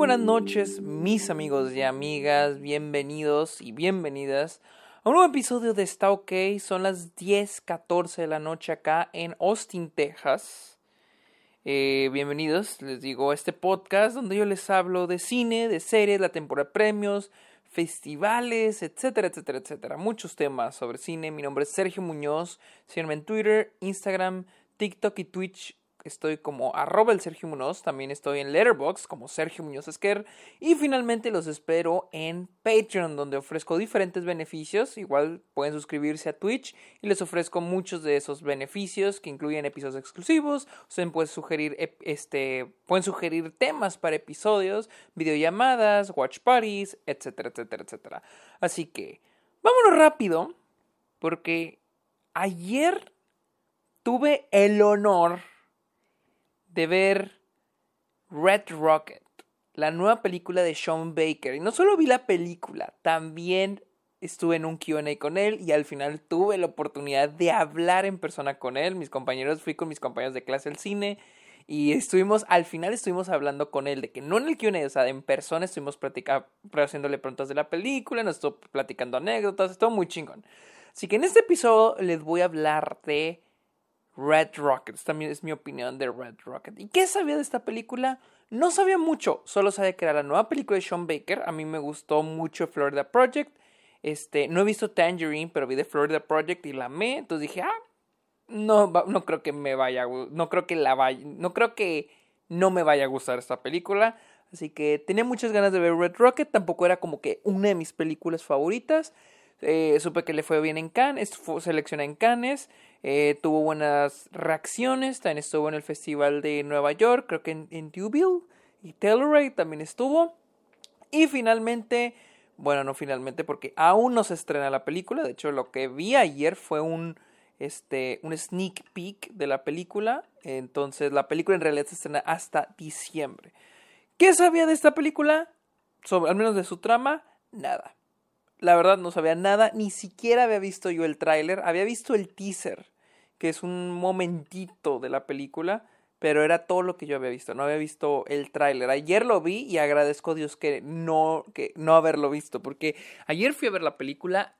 buenas noches, mis amigos y amigas, bienvenidos y bienvenidas a un nuevo episodio de Está OK. Son las 10:14 de la noche acá en Austin, Texas. Eh, bienvenidos, les digo, a este podcast donde yo les hablo de cine, de series, la temporada de premios, festivales, etcétera, etcétera, etcétera. Muchos temas sobre cine. Mi nombre es Sergio Muñoz. Síganme en Twitter, Instagram, TikTok y Twitch estoy como arroba el Sergio Muñoz, también estoy en Letterboxd como Sergio Muñoz Esquer y finalmente los espero en Patreon donde ofrezco diferentes beneficios, igual pueden suscribirse a Twitch y les ofrezco muchos de esos beneficios que incluyen episodios exclusivos, ustedes pueden sugerir este pueden sugerir temas para episodios, videollamadas, watch parties, etcétera, etcétera, etcétera. Así que vámonos rápido porque ayer tuve el honor de ver Red Rocket, la nueva película de Sean Baker. Y no solo vi la película, también estuve en un QA con él y al final tuve la oportunidad de hablar en persona con él. Mis compañeros, fui con mis compañeros de clase al cine y estuvimos, al final estuvimos hablando con él de que no en el QA, o sea, en persona estuvimos platicando, haciéndole preguntas de la película, nos estuvo platicando anécdotas, estuvo muy chingón. Así que en este episodio les voy a hablar de Red Rocket. También es mi opinión de Red Rocket. ¿Y qué sabía de esta película? No sabía mucho, solo sabía que era la nueva película de Sean Baker. A mí me gustó mucho Florida Project. Este, no he visto Tangerine, pero vi de Florida Project y la amé. Entonces dije, ah, no, no creo que me vaya, no creo que la vaya, no creo que no me vaya a gustar esta película. Así que tenía muchas ganas de ver Red Rocket. Tampoco era como que una de mis películas favoritas. Eh, supe que le fue bien en Cannes, fue seleccionada en Cannes, eh, tuvo buenas reacciones, también estuvo en el Festival de Nueva York, creo que en, en y Telluride también estuvo. Y finalmente, bueno, no finalmente porque aún no se estrena la película, de hecho lo que vi ayer fue un, este, un sneak peek de la película, entonces la película en realidad se estrena hasta diciembre. ¿Qué sabía de esta película? Sobre, al menos de su trama, nada. La verdad no sabía nada, ni siquiera había visto yo el tráiler, había visto el teaser, que es un momentito de la película, pero era todo lo que yo había visto, no había visto el tráiler. Ayer lo vi y agradezco a Dios que no, que no haberlo visto, porque ayer fui a ver la película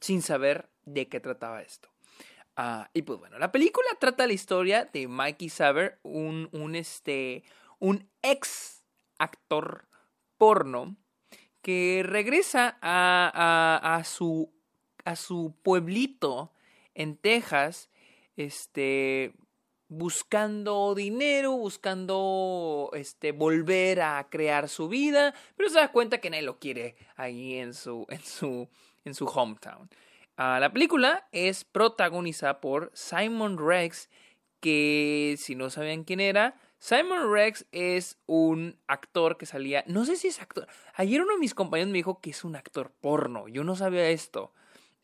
sin saber de qué trataba esto. Ah, y pues bueno, la película trata la historia de Mikey Saber, un, un, este, un ex actor porno que regresa a, a, su, a su pueblito en Texas, este, buscando dinero, buscando este, volver a crear su vida, pero se da cuenta que nadie lo quiere ahí en su, en su, en su hometown. Ah, la película es protagonizada por Simon Rex, que si no sabían quién era, Simon Rex es un actor que salía, no sé si es actor, ayer uno de mis compañeros me dijo que es un actor porno, yo no sabía esto,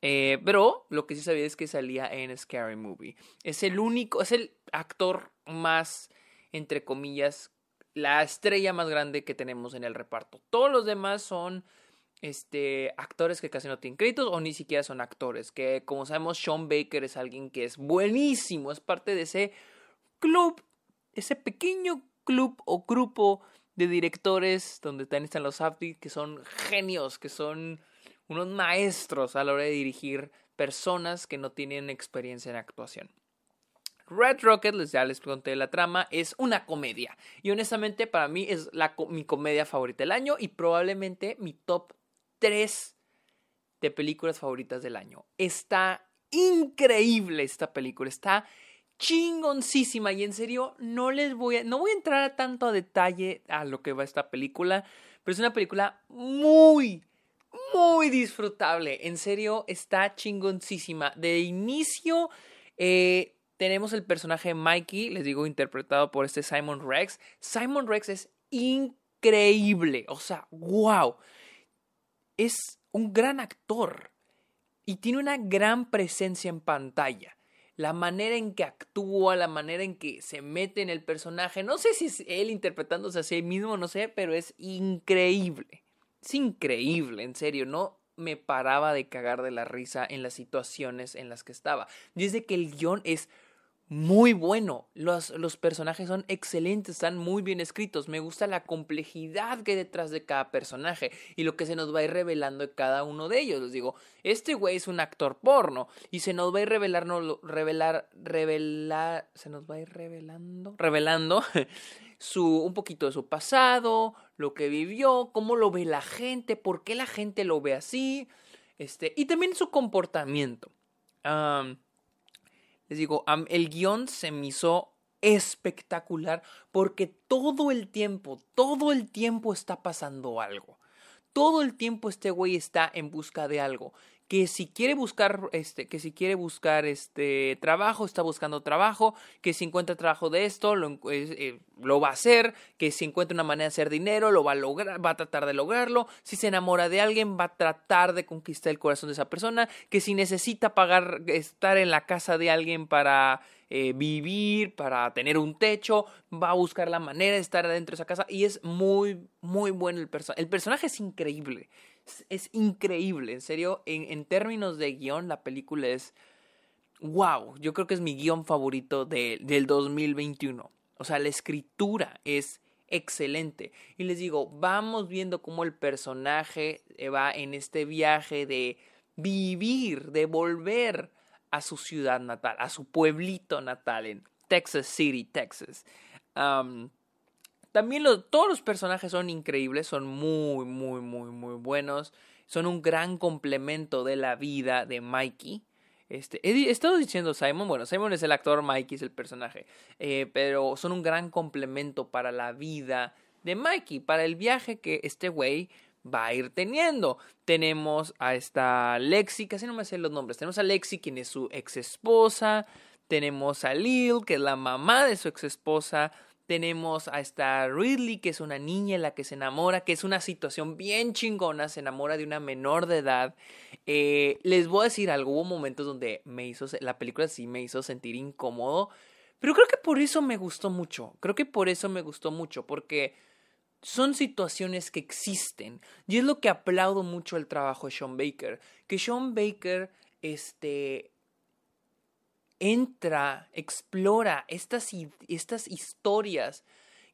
eh, pero lo que sí sabía es que salía en Scary Movie. Es el único, es el actor más, entre comillas, la estrella más grande que tenemos en el reparto. Todos los demás son este, actores que casi no tienen créditos o ni siquiera son actores. Que como sabemos, Sean Baker es alguien que es buenísimo, es parte de ese club ese pequeño club o grupo de directores donde están los Safdie que son genios, que son unos maestros a la hora de dirigir personas que no tienen experiencia en actuación. Red Rocket, les ya les conté la trama, es una comedia. Y honestamente para mí es la, mi comedia favorita del año y probablemente mi top 3 de películas favoritas del año. Está increíble esta película, está chingoncísima y en serio no les voy a no voy a entrar a tanto detalle a lo que va esta película, pero es una película muy muy disfrutable, en serio está chingoncísima. De inicio eh, tenemos el personaje Mikey, les digo interpretado por este Simon Rex. Simon Rex es increíble, o sea, wow. Es un gran actor y tiene una gran presencia en pantalla la manera en que actúa, la manera en que se mete en el personaje. No sé si es él interpretándose a sí mismo, no sé, pero es increíble. Es increíble, en serio, no me paraba de cagar de la risa en las situaciones en las que estaba. Desde que el guion es muy bueno. Los, los, personajes son excelentes, están muy bien escritos. Me gusta la complejidad que hay detrás de cada personaje y lo que se nos va a ir revelando de cada uno de ellos. Les digo, este güey es un actor porno y se nos va a ir revelando, revelar, revelar, se nos va a ir revelando, revelando su, un poquito de su pasado, lo que vivió, cómo lo ve la gente, por qué la gente lo ve así, este, y también su comportamiento. Les digo, el guion se me hizo espectacular porque todo el tiempo, todo el tiempo está pasando algo. Todo el tiempo este güey está en busca de algo que si quiere buscar este que si quiere buscar este trabajo está buscando trabajo que si encuentra trabajo de esto lo, eh, lo, va a hacer que si encuentra una manera de hacer dinero lo va a lograr va a tratar de lograrlo si se enamora de alguien va a tratar de conquistar el corazón de esa persona que si necesita pagar estar en la casa de alguien para eh, vivir para tener un techo va a buscar la manera de estar dentro de esa casa y es muy muy bueno el personaje el personaje es increíble es, increíble, en serio, en, términos de guion, la película es wow, yo creo que es mi guion favorito de, del 2021. O sea, la escritura es excelente. Y les digo, vamos viendo cómo el personaje va en este viaje de vivir, de volver a su ciudad natal, a su pueblito natal en Texas City, Texas. También todos los personajes son increíbles, son muy, muy, muy, muy buenos. Son un gran complemento de la vida de Mikey. Este, he, estado diciendo Simon, bueno, Simon es el actor, Mikey es el personaje, eh, pero son un gran complemento para la vida de Mikey, para el viaje que este güey va a ir teniendo. Tenemos a esta Lexi, casi no me sé los nombres, tenemos a Lexi, quien es su ex esposa, tenemos a Lil, que es la mamá de su ex esposa, tenemos a esta Ridley, que es una niña en la que se enamora, que es una situación bien chingona, se enamora de una menor de edad. Eh, les voy a decir algo, hubo momentos donde me hizo, la película sí me hizo sentir incómodo, pero creo que por eso me gustó mucho, creo que por eso me gustó mucho, porque son situaciones que existen. Y es lo que aplaudo mucho el trabajo de Sean Baker, que Sean Baker, este, entra, explora estas, estas historias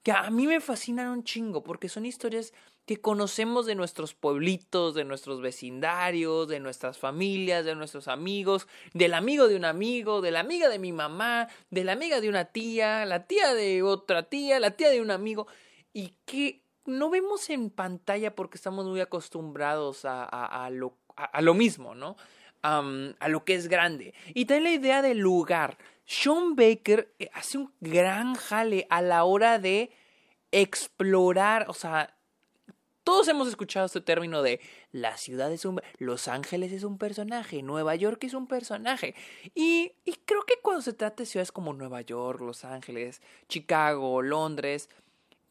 que a mí me fascinan un chingo porque son historias que conocemos de nuestros pueblitos, de nuestros vecindarios, de nuestras familias, de nuestros amigos, del amigo de un amigo, de la amiga de mi mamá, de la amiga de una tía, la tía de otra tía, la tía de un amigo, y que no vemos en pantalla porque estamos muy acostumbrados a, a, lo, a lo mismo, ¿no? A lo que es grande. Y también la idea del lugar. Sean Baker eh, hace un gran jale a la hora de explorar, o sea, todos hemos escuchado este término de la ciudad es un... Los Ángeles es un personaje, Nueva York es un personaje. Y, y creo que cuando se trata de ciudades como Nueva York, Los Ángeles, Chicago, Londres,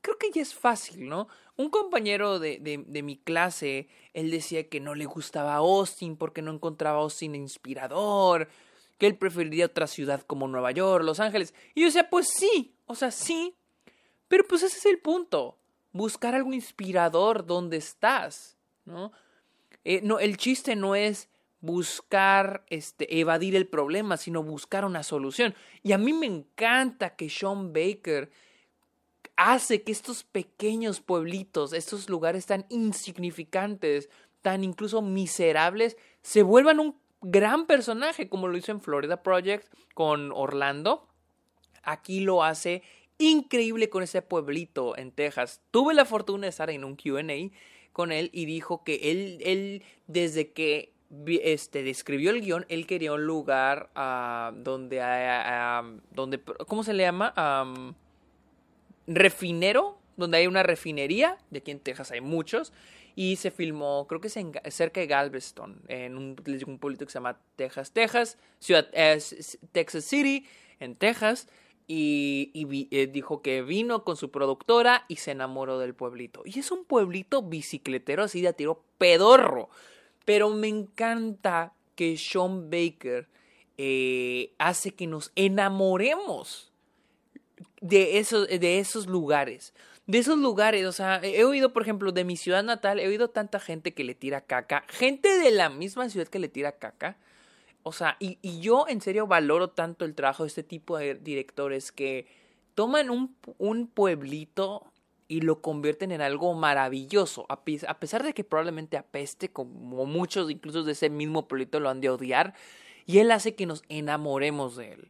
creo que ya es fácil, ¿no? Un compañero de, de, mi clase, él decía que no le gustaba Austin porque no encontraba Austin inspirador, que él preferiría otra ciudad como Nueva York, Los Ángeles. Y yo decía, pues sí, o sea, sí, pero pues ese es el punto, buscar algo inspirador donde estás, ¿no? Eh, no el chiste no es buscar este evadir el problema, sino buscar una solución. Y a mí me encanta que Sean Baker hace que estos pequeños pueblitos, estos lugares tan insignificantes, tan incluso miserables, se vuelvan un gran personaje, como lo hizo en Florida Project con Orlando. Aquí lo hace increíble con ese pueblito en Texas. Tuve la fortuna de estar en un QA con él y dijo que él, él desde que este, describió el guion, él quería un lugar uh, donde, uh, donde, ¿cómo se le llama? Refinero, donde hay una refinería, de aquí en Texas hay muchos, y se filmó, creo que es cerca de Galveston, en un, pueblito que se llama Texas, Texas, ciudad, Texas City, en Texas, y, eh, dijo que vino con su productora y se enamoró del pueblito. Y es un pueblito bicicletero así de tiro pedorro, pero me encanta que Sean Baker eh, hace que nos enamoremos de esos, de esos lugares. De esos lugares, o sea, he oído, por ejemplo, de mi ciudad natal, he oído tanta gente que le tira caca, gente de la misma ciudad que le tira caca, O sea, y, y yo en serio valoro tanto el trabajo de este tipo de directores que toman un, un pueblito y lo convierten en algo maravilloso, a, pesar de que probablemente apeste, como muchos incluso de ese mismo pueblito lo han de odiar, y él hace que nos enamoremos de él.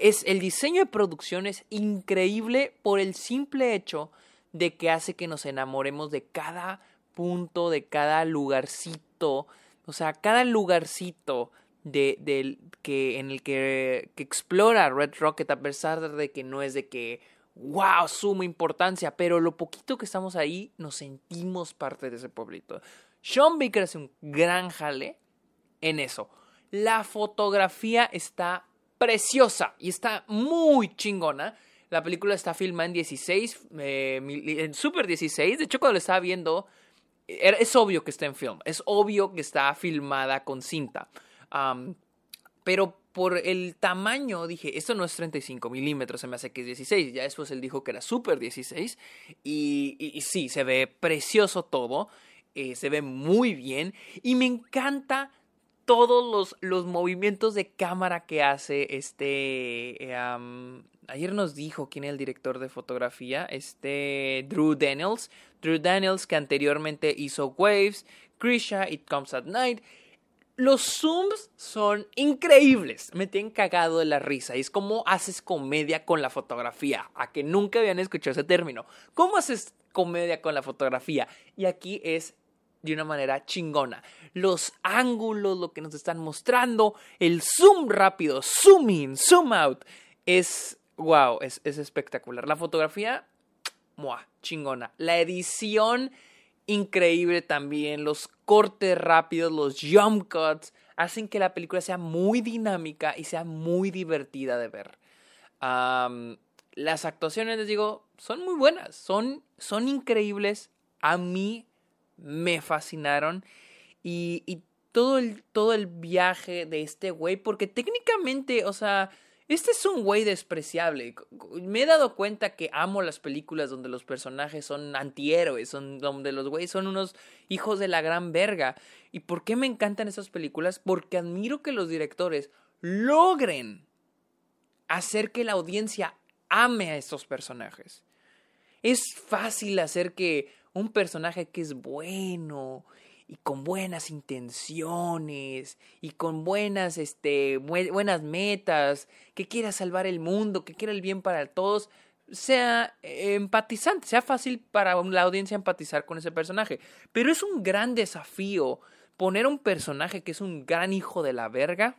Es, el diseño de producción es increíble por el simple hecho de que hace que nos enamoremos de cada punto, de cada lugarcito, o sea, cada lugarcito de, que, en el que, que explora Red Rocket, a pesar de que no es de que, wow, suma importancia, pero lo poquito que estamos ahí, nos sentimos parte de ese pueblito. Sean Baker hace un gran jale en eso. La fotografía está preciosa y está muy chingona. La película está filmada en 16, eh, en Super 16. De hecho, cuando lo estaba viendo, es obvio que está en film. Es obvio que está filmada con cinta. pero por el tamaño dije, esto no es 35 milímetros, se me hace que es 16. Ya después él dijo que era Super 16. Y, y, sí, se ve precioso todo. Eh, se ve muy bien. Y me encanta todos los, los movimientos de cámara que hace este... Eh, ayer nos dijo quién es el director de fotografía, este Drew Daniels. Drew Daniels que anteriormente hizo Waves, Krisha, It Comes at Night. Los zooms son increíbles. Me tienen cagado de la risa. Y es como haces comedia con la fotografía. A que nunca habían escuchado ese término. ¿Cómo haces comedia con la fotografía? Y aquí es de una manera chingona. Los ángulos, lo que nos están mostrando, el zoom rápido, zoom in, zoom out, es wow, es, espectacular. La fotografía, chingona. La edición, increíble también. Los cortes rápidos, los jump cuts, hacen que la película sea muy dinámica y sea muy divertida de ver. las actuaciones, les digo, son muy buenas, son, son increíbles. A mí me fascinaron. Y, todo, el, todo el viaje de este güey, porque técnicamente, o sea, este es un güey despreciable. Me he dado cuenta que amo las películas donde los personajes son antihéroes, son, donde los güeyes son unos hijos de la gran verga. ¿Y por qué me encantan esas películas? Porque admiro que los directores logren hacer que la audiencia ame a estos personajes. Es fácil hacer que un personaje que es bueno y con buenas intenciones y con buenas, este, buenas metas, que quiera salvar el mundo, que quiera el bien para todos, sea empatizante, sea fácil para la audiencia empatizar con ese personaje. Pero es un gran desafío poner un personaje que es un gran hijo de la verga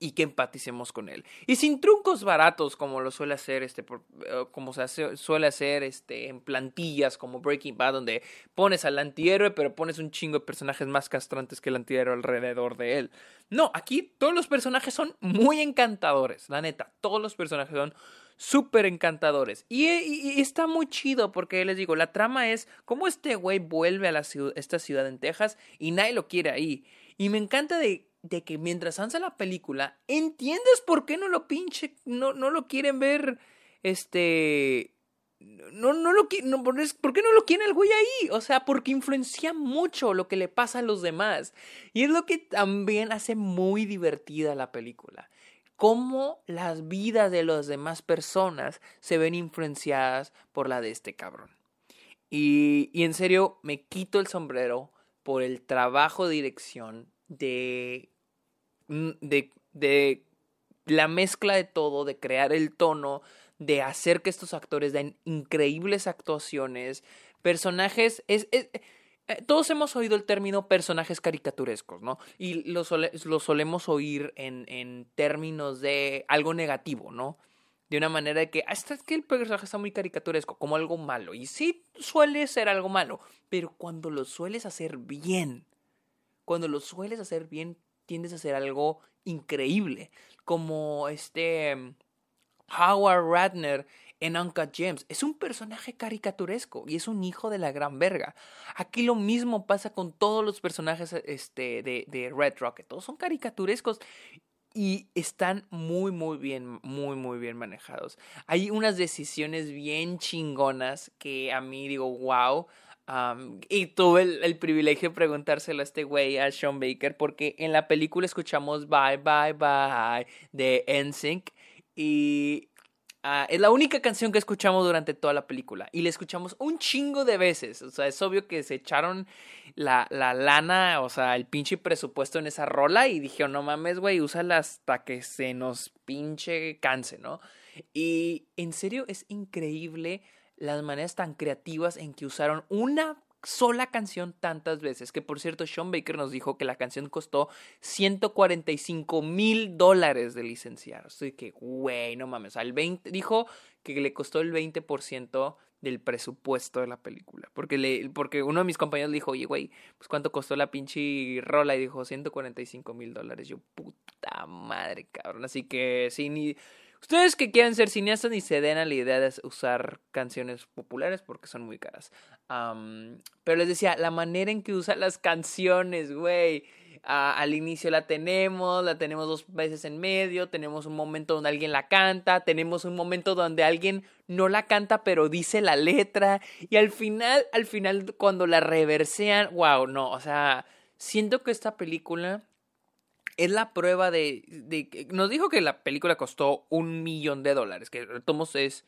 y que empaticemos con él. Y sin truncos baratos como lo suele hacer este eh, como se suele hacer este en plantillas como Breaking Bad donde pones al antihéroe pero pones un chingo de personajes más castrantes que el antihéroe alrededor de él. No, aquí todos los personajes son muy encantadores, la neta, todos los personajes son súper encantadores. Y, está muy chido porque les digo, la trama es cómo este güey vuelve a la esta ciudad en Texas y nadie lo quiere ahí. Y me encanta de de que mientras avanza la película, entiendes por qué no lo pinche, no, no lo quieren ver, este, no, no lo no, ¿por qué no lo quiere el güey ahí? O sea, porque influencia mucho lo que le pasa a los demás. Y es lo que también hace muy divertida la película. Cómo las vidas de las demás personas se ven influenciadas por la de este cabrón. Y, y en serio, me quito el sombrero por el trabajo de dirección de, mm, de, de la mezcla de todo, de crear el tono, de hacer que estos actores den increíbles actuaciones, personajes, es, eh, todos hemos oído el término personajes caricaturescos, ¿no? Y lo, lo solemos oír en, en, términos de algo negativo, ¿no? De una manera de que, hasta ah, que el personaje está muy caricaturesco, como algo malo. Y sí suele ser algo malo, pero cuando lo sueles hacer bien, cuando lo sueles hacer bien, tiendes a hacer algo increíble. Como este mm, Howard Ratner en Uncut Gems. Es un personaje caricaturesco y es un hijo de la gran verga. Aquí lo mismo pasa con todos los personajes este, de, de Red Rocket. Todos son caricaturescos y están muy, muy bien, muy, muy bien manejados. Hay unas decisiones bien chingonas que a mí digo, wow. Y tuve el, privilegio de preguntárselo a este güey, a Sean Baker, porque en la película escuchamos Bye Bye Bye de NSYNC y ah, es la única canción que escuchamos durante toda la película y la escuchamos un chingo de veces. O sea, es obvio que se echaron la, la lana, o sea, el pinche presupuesto en esa rola y dijeron, no mames, güey, úsala hasta que se nos pinche canse, ¿no? Y en serio es increíble las maneras tan creativas en que usaron una sola canción tantas veces. Que por cierto, Sean Baker nos dijo que la canción costó 145 mil dólares de licenciar. Estoy que, güey, no mames. Al 20, dijo que le costó el 20% del presupuesto de la película. Porque, le, porque uno de mis compañeros le dijo, oye, güey, pues cuánto costó la pinche rola. Y dijo, 145 mil dólares. Yo, puta madre, cabrón. Así que, sí, ni Ustedes que quieran ser cineastas ni se den a la idea de usar canciones populares porque son muy caras. pero les decía, la manera en que usan las canciones, güey. al inicio la tenemos, la tenemos dos veces en medio, tenemos un momento donde alguien la canta, tenemos un momento donde alguien no la canta pero dice la letra y al final, al final cuando la reversean, wow, no, o sea, siento que esta película es la prueba de, de, Nos dijo que la película costó un millón de dólares, que tomos es,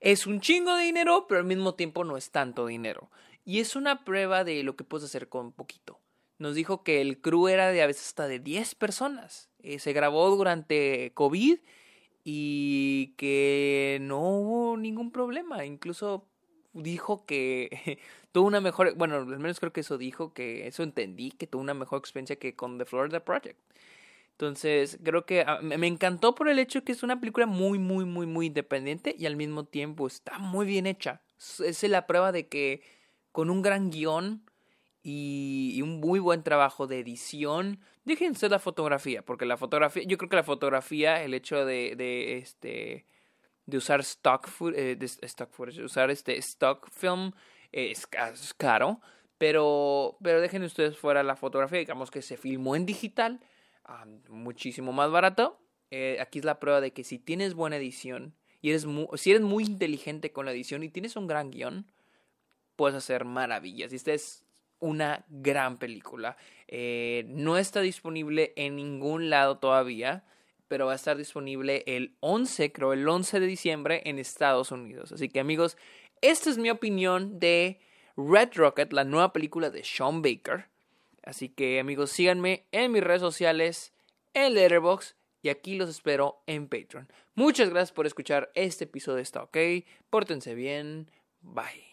es un chingo de dinero, pero al mismo tiempo no es tanto dinero. Y es una prueba de lo que puedes hacer con poquito. Nos dijo que el crew era de a veces hasta de 10 personas. Eh, se grabó durante COVID y que no hubo ningún problema. Incluso dijo que tuvo una mejor, bueno, al menos creo que eso dijo, que eso entendí, que tuvo una mejor experiencia que con The Florida Project. Entonces, creo que ah, me encantó por el hecho que es una película muy, muy, muy, muy independiente y al mismo tiempo está muy bien hecha. Es la prueba de que con un gran guion y, un muy buen trabajo de edición, déjense la fotografía, porque la fotografía, yo creo que la fotografía, el hecho de, de este de usar stock, eh, stock footage, usar este stock film es, es, caro, pero, pero dejen ustedes fuera la fotografía, digamos que se filmó en digital, muchísimo más barato. Eh, aquí es la prueba de que si tienes buena edición y eres si eres muy inteligente con la edición y tienes un gran guion, puedes hacer maravillas. Y esta es una gran película. Eh, no está disponible en ningún lado todavía, pero va a estar disponible el 11, creo, el 11 de diciembre en Estados Unidos. Así que amigos, esta es mi opinión de Red Rocket, la nueva película de Sean Baker. Así que amigos, síganme en mis redes sociales, en Letterboxd y aquí los espero en Patreon. Muchas gracias por escuchar este episodio. Está ok. Pórtense bien. Bye.